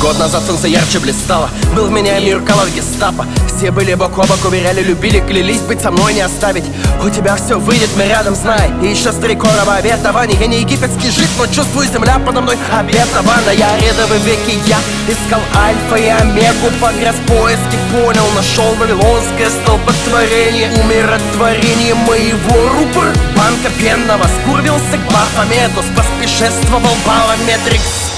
Год назад солнце ярче блистало. Был в меня мир колор гестапо. Все были бок о бок, уверяли, любили, клялись Быть со мной не оставить. У тебя все выйдет, мы рядом, знай. И еще стрекорова обетование Я не египетский жид, но чувствую земля подо мной обетована. Я рядовый веки, я искал альфа и омегу. Погряз поиски, понял, нашел вавилонское столпотворение. Умиротворение моего рупор. Банка пенного скурвился к Бафомету Поспешествовал Балометрикс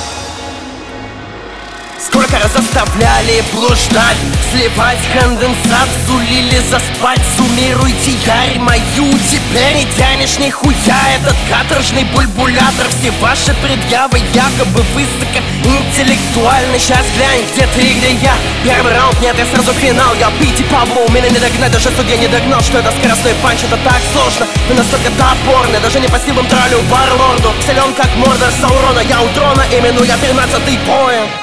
Сколько раз заставляли блуждать Сливать конденсат Сулили заспать. Суммируйте ярь мою Теперь не тянешь нихуя. Этот каторжный бульбулятор Все ваши предъявы якобы высоко интеллектуальны Сейчас глянь, где ты и где я. Первый раунд, нет, я сразу финал. Я Пити Пабло, меня не догнать Даже судья не догнал, что это скоростной панч. Это так сложно, но настолько топорно Даже не по силам троллю варлорду. Силен как мордор Саурона Я у трона, именуя 13-й поинт